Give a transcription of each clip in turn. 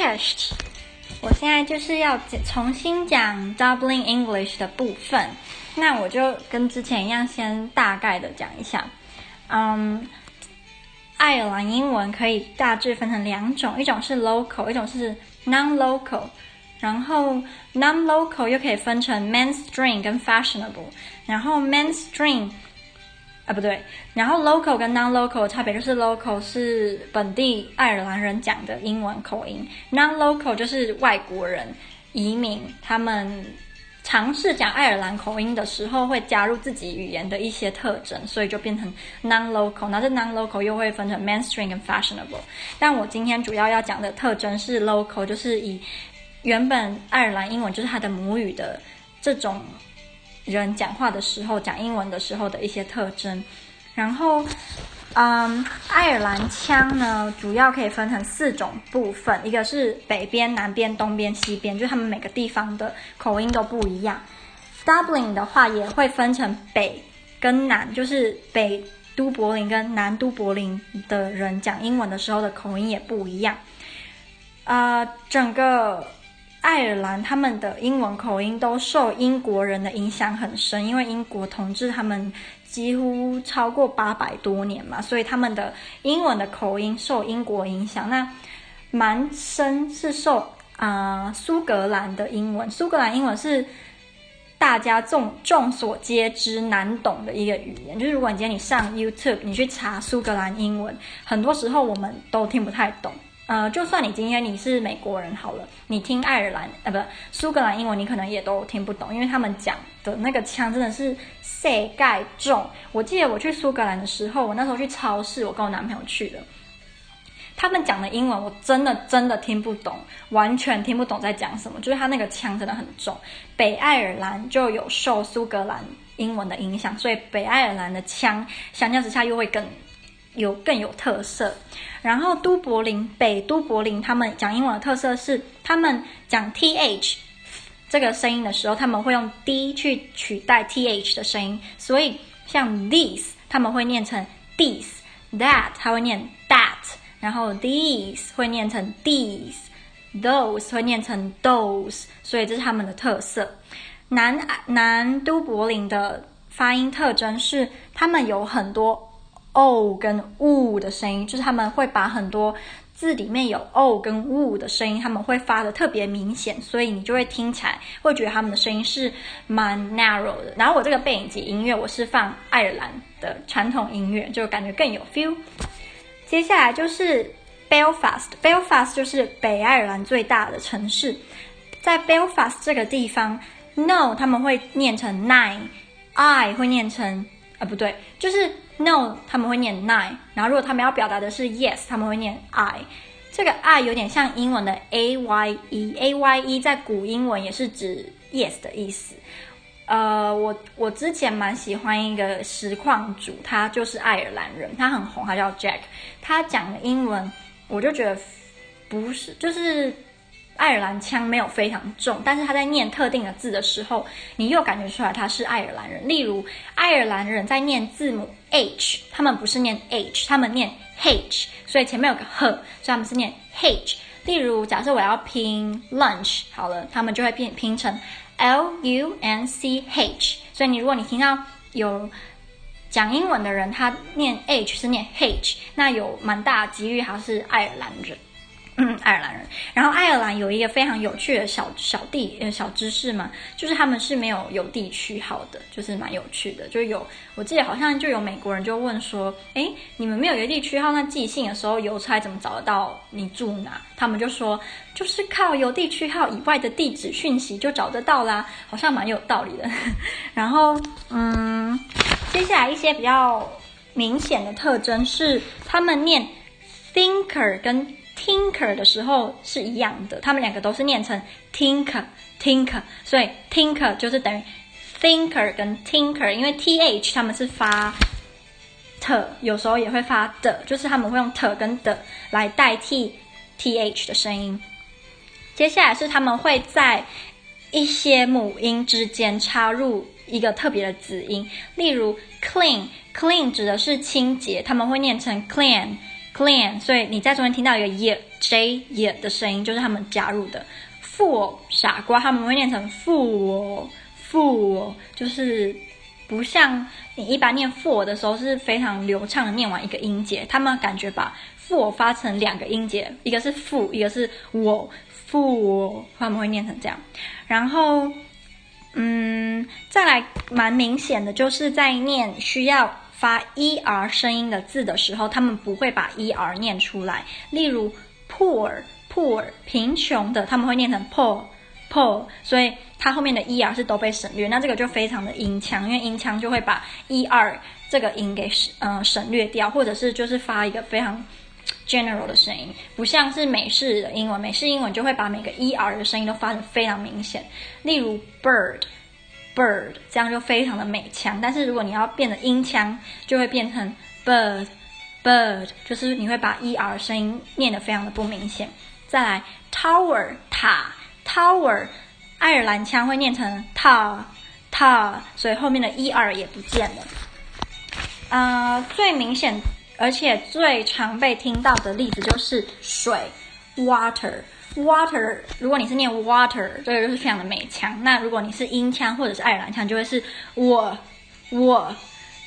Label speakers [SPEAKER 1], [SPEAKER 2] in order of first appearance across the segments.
[SPEAKER 1] chest。我现在就是要重新讲 Dublin English 的部分，那我就跟之前一样，先大概的讲一下。嗯，爱尔兰英文可以大致分成两种，一种是 local，一种是 non-local。然后 non-local 又可以分成 mainstream 跟 fashionable。然后 mainstream 啊不对，然后 local 跟 non-local 差别就是 local 是本地爱尔兰人讲的英文口音，non-local 就是外国人移民他们尝试讲爱尔兰口音的时候会加入自己语言的一些特征，所以就变成 non-local。那这 non-local 又会分成 mainstream 跟 fashionable。但我今天主要要讲的特征是 local，就是以原本爱尔兰英文就是他的母语的这种。人讲话的时候，讲英文的时候的一些特征，然后，嗯，爱尔兰腔呢，主要可以分成四种部分，一个是北边、南边、东边、西边，就他们每个地方的口音都不一样。Dublin 的话也会分成北跟南，就是北都柏林跟南都柏林的人讲英文的时候的口音也不一样。呃，整个。爱尔兰他们的英文口音都受英国人的影响很深，因为英国统治他们几乎超过八百多年嘛，所以他们的英文的口音受英国影响。那蛮深是受啊、苏格兰的英文，苏格兰英文是大家众众所皆知难懂的一个语言。就是如果你今天你上 YouTube，你去查苏格兰英文，很多时候我们都听不太懂。呃，就算你今天你是美国人好了，你听爱尔兰呃不苏格兰英文，你可能也都听不懂，因为他们讲的那个腔真的是世界重。我记得我去苏格兰的时候，我那时候去超市，我跟我男朋友去的，他们讲的英文我真的真的听不懂，完全听不懂在讲什么，就是他那个腔真的很重。北爱尔兰就有受苏格兰英文的影响，所以北爱尔兰的腔相较之下又会更。有更有特色，然后都柏林北都柏林他们讲英文的特色是，他们讲 th 这个声音的时候，他们会用 d 去取代 th 的声音，所以像 these 他们会念成 these，that 他会念 that，然后 these 会念成 these，those 会念成 those，所以这是他们的特色。南南都柏林的发音特征是，他们有很多。O 跟 u 的声音，就是他们会把很多字里面有 o 跟 u 的声音，他们会发的特别明显，所以你就会听起来会觉得他们的声音是蛮 narrow 的。然后我这个背景级音乐，我是放爱尔兰的传统音乐，就感觉更有 feel。接下来就是 Belfast，Belfast 就是北爱尔兰最大的城市，在 Belfast 这个地方，no 他们会念成 nine，I 会念成啊不对，就是 no 他们会念 nine，然后如果他们要表达的是 yes，他们会念 I。这个 I 有点像英文的 A Y E，A Y E 在古英文也是指 yes 的意思。呃，我我之前蛮喜欢一个实况主，他就是爱尔兰人，他很红，他叫 Jack，他讲的英文我就觉得不是，就是。爱尔兰腔没有非常重，但是他在念特定的字的时候，你又感觉出来他是爱尔兰人。例如，爱尔兰人在念字母 H，他们不是念 H，他们念 H，所以前面有个 h，所以他们是念 H。例如，假设我要拼 lunch，好了，他们就会拼拼成 L U N C H。所以你如果你听到有讲英文的人，他念 H 是念 H，那有蛮大几率他是爱尔兰人。嗯，爱尔兰人。然后爱尔兰有一个非常有趣的小小地呃小知识嘛，就是他们是没有邮递区号的，就是蛮有趣的。就有我记得好像就有美国人就问说，哎，你们没有邮递区号，那寄信的时候邮差怎么找得到你住哪？他们就说，就是靠邮递区号以外的地址讯息就找得到啦，好像蛮有道理的。然后嗯，接下来一些比较明显的特征是，他们念 thinker 跟 Tinker 的时候是一样的，他们两个都是念成 tinker，tinker，所以 tinker 就是等于 thinker 跟 tinker，因为 th 他们是发 t，有时候也会发的，就是他们会用 t 跟的来代替 th 的声音。接下来是他们会在一些母音之间插入一个特别的子音，例如 clean，clean 指的是清洁，他们会念成 clean。plan，所以你在中间听到一个 ye j ye 的声音，就是他们加入的。fool 傻瓜，他们会念成 fool fool，就是不像你一般念 fool 的时候是非常流畅的念完一个音节，他们感觉把 fool 发成两个音节，一个是 fool，一个是我 fool，他们会念成这样。然后，嗯，再来蛮明显的就是在念需要发 er 声音的字的时候，他们不会把 er 念出来，例如 poor。poor 贫穷的，他们会念成 poor poor，所以它后面的 er 是都被省略。那这个就非常的音腔，因为音腔就会把 er 这个音给省嗯省略掉，或者是就是发一个非常 general 的声音，不像是美式的英文，美式英文就会把每个 er 的声音都发得非常明显。例如 bird bird，这样就非常的美腔。但是如果你要变得音腔，就会变成 bird bird，就是你会把 er 声音念得非常的不明显。再来，tower 塔，tower，爱尔兰腔会念成 ta ta，所以后面的 er 也不见了。呃，最明显而且最常被听到的例子就是水，water water。如果你是念 water，这个就是非常的美腔。那如果你是英腔或者是爱尔兰腔，就会是我我，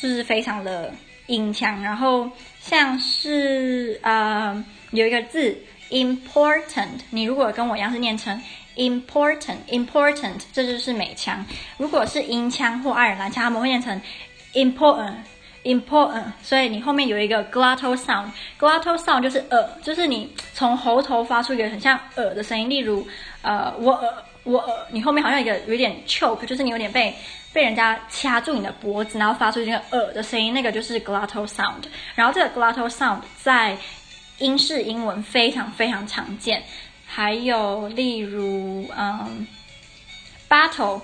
[SPEAKER 1] 就是非常的英腔。然后像是呃有一个字。important，你如果跟我一样是念成 important，important，这就是美腔。如果是英腔或爱尔兰腔，他们会念成 important important，。所以你后面有一个 glottal sound，glottal sound 就是呃，就是你从喉头发出一个很像呃的声音。例如，呃，我呃我呃，你后面好像一个有点 choke，就是你有点被被人家掐住你的脖子，然后发出一个呃的声音，那个就是 glottal sound。然后这个 glottal sound 在英式英文非常非常常见，还有例如，嗯，battle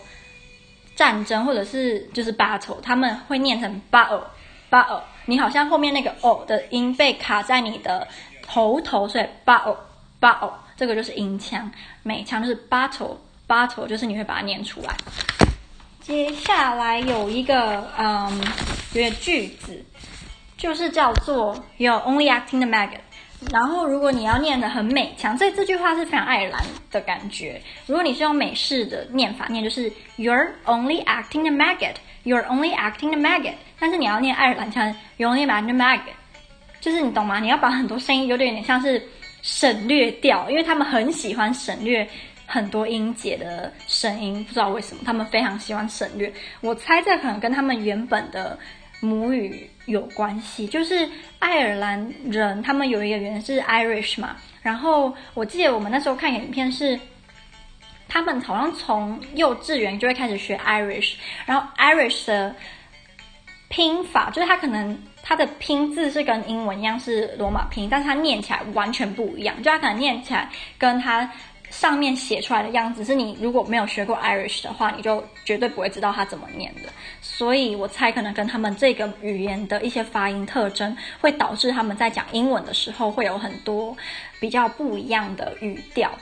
[SPEAKER 1] 战争或者是就是 battle，他们会念成 battle battle，你好像后面那个哦的音被卡在你的喉头，所以 battle battle 这个就是音腔，美腔就是 battle battle，就是你会把它念出来。接下来有一个嗯，有一个句子，就是叫做 You're only acting the maggot。然后，如果你要念得很美腔，这这句话是非常爱尔兰的感觉。如果你是用美式的念法念，就是 You're only acting the maggot. You're only acting the maggot. 但是你要念爱尔兰腔，You're only acting the maggot，就是你懂吗？你要把很多声音有点点像是省略掉，因为他们很喜欢省略很多音节的声音，不知道为什么他们非常喜欢省略。我猜这可能跟他们原本的。母语有关系，就是爱尔兰人，他们有一个语言是 Irish 嘛。然后我记得我们那时候看影片是，他们好像从幼稚园就会开始学 Irish，然后 Irish 的拼法就是它可能它的拼字是跟英文一样是罗马拼，但是它念起来完全不一样，就它可能念起来跟它。上面写出来的样子是你如果没有学过 Irish 的话，你就绝对不会知道它怎么念的。所以我猜可能跟他们这个语言的一些发音特征，会导致他们在讲英文的时候会有很多比较不一样的语调。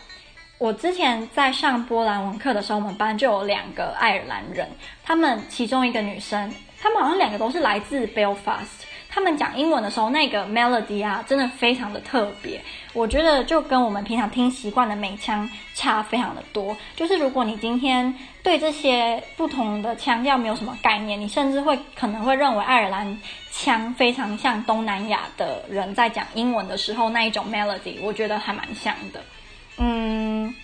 [SPEAKER 1] 我之前在上波兰文课的时候，我们班就有两个爱尔兰人，他们其中一个女生，他们好像两个都是来自 Belfast。他们讲英文的时候，那个 melody 啊，真的非常的特别。我觉得就跟我们平常听习惯的美腔差非常的多。就是如果你今天对这些不同的腔调没有什么概念，你甚至会可能会认为爱尔兰腔非常像东南亚的人在讲英文的时候那一种 melody，我觉得还蛮像的。嗯，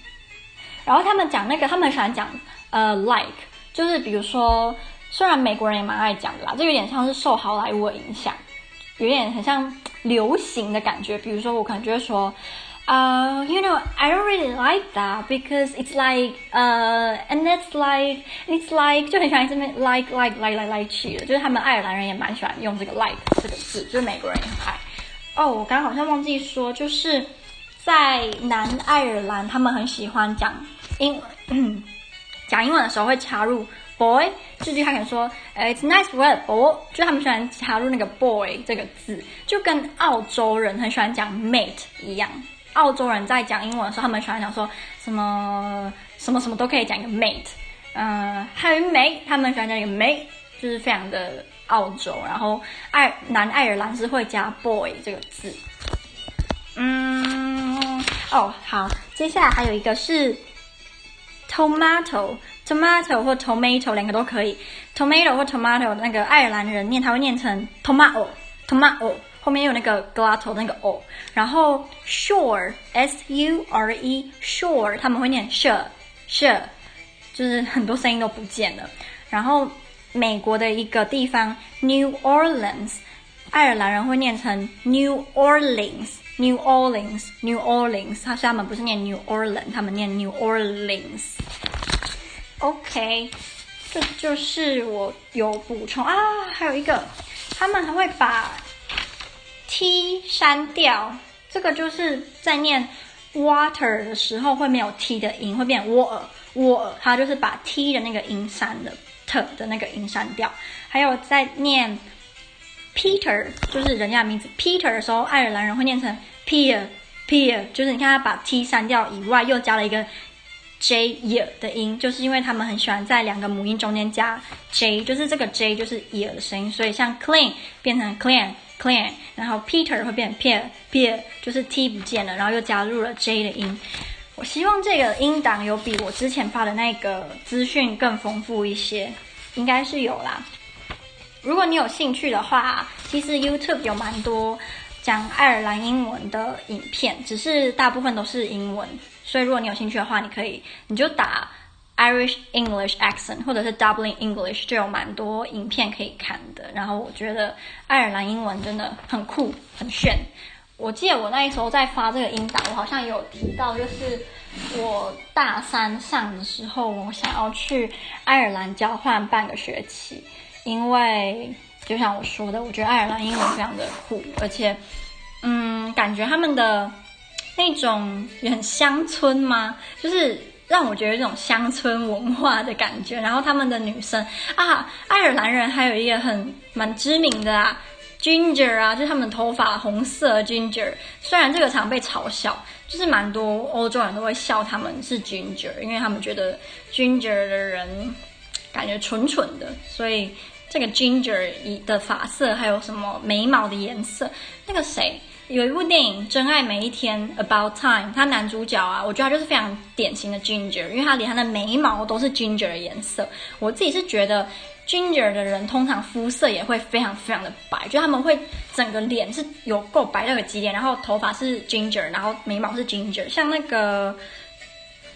[SPEAKER 1] 然后他们讲那个，他们很喜欢讲呃 like，就是比如说。虽然美国人也蛮爱讲的啦，这有点像是受好莱坞影响，有点很像流行的感觉。比如说，我可能就会说，呃、，you know, I don't really like that because it's like, uh, and it's like, it's like，就很喜欢这边 like, like, like, like, like 去的，就是他们爱尔兰人也蛮喜欢用这个 like 这个字，就是美国人也很爱。哦、我刚刚好像忘记说，就是在南爱尔兰，他们很喜欢讲英，讲英文的时候会插入。boy，这句他可能说，，it's nice word boy，就他们喜欢插入那个 boy 这个字，就跟澳洲人很喜欢讲 mate 一样。澳洲人在讲英文的时候，他们喜欢讲说什么什么什么都可以讲一个 mate，嗯，还有一个 mate，他们喜欢讲一个 mate，就是非常的澳洲。然后爱南爱尔兰是会加 boy 这个字。嗯，哦，好，接下来还有一个是 tomato，tomato 或 tomato 两个都可以，tomato 或 tomato 那个爱尔兰人念，他会念成 tomato，tomato，后面有那个 glottal 那个 o，然后 sure，s u r e，sure 他们会念 sure，sure，就是很多声音都不见了，然后美国的一个地方 New Orleans。爱尔兰人会念成 New Orleans，New Orleans，New Orleans，他他们不是念 New Orleans，他们念 New Orleans。OK，这就是我有补充啊，还有一个，他们还会把 T 删掉，这个就是在念 water 的时候会没有 T 的音，会变 water，water，它就是把 T 的那个音删了，T 的那个音删掉，还有在念。Peter 就是人家名字，Peter 的时候，爱尔兰人会念成 Peer，Peer 就是你看他把 T 删掉以外，又加了一个 je 的音，就是因为他们很喜欢在两个母音中间加 J，就是这个 J 就是 ear 的声音，所以像 clean 变成 clean，clean，然后 Peter 会变成 Peer，Peer 就是 T 不见了，然后又加入了 J 的音。我希望这个音档有比我之前发的那个资讯更丰富一些，应该是有啦。如果你有兴趣的话，其实 YouTube 有蛮多讲爱尔兰英文的影片，只是大部分都是英文。所以如果你有兴趣的话，你可以你就打 Irish English accent 或者是 Dublin English，就有蛮多影片可以看的。然后我觉得爱尔兰英文真的很酷很炫。我记得我那时候在发这个音档，我好像有提到，就是我大三上的时候，我想要去爱尔兰交换半个学期。因为就像我说的，我觉得爱尔兰英文非常的酷，而且，嗯，感觉他们的那种也很乡村吗？就是让我觉得这种乡村文化的感觉。然后他们的女生啊，爱尔兰人还有一个很蛮知名的啊，Ginger 啊，就是他们头发红色 Ginger。虽然这个常被嘲笑，就是蛮多欧洲人都会笑他们是 Ginger，因为他们觉得 Ginger 的人感觉蠢蠢的，所以。这个 Ginger 的发色，还有什么眉毛的颜色？那个谁，有一部电影《真爱每一天》About Time，他男主角啊，我觉得他就是非常典型的 Ginger，因为他连他的眉毛都是 Ginger 的颜色。我自己是觉得 Ginger 的人通常肤色也会非常非常的白，就他们会整个脸是有够白到个极点，然后头发是 Ginger，然后眉毛是 Ginger，像那个。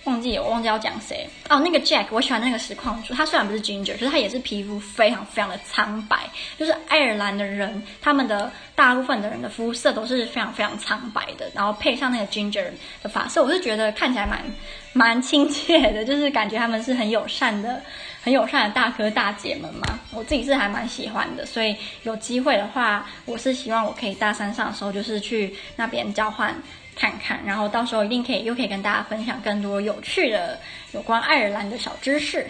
[SPEAKER 1] 忘记我忘记要讲谁哦，那个 Jack，我喜欢那个实况主，他虽然不是 Ginger，可是他也是皮肤非常非常的苍白。就是爱尔兰的人，他们的大部分的人的肤色都是非常非常苍白的，然后配上那个 Ginger 的发色，我是觉得看起来蛮蛮亲切的，就是感觉他们是很友善的、很友善的大哥大姐们嘛。我自己是还蛮喜欢的，所以有机会的话，我是希望我可以大三上的时候就是去那边交换。看看，然后到时候一定可以又可以跟大家分享更多有趣的有关爱尔兰的小知识。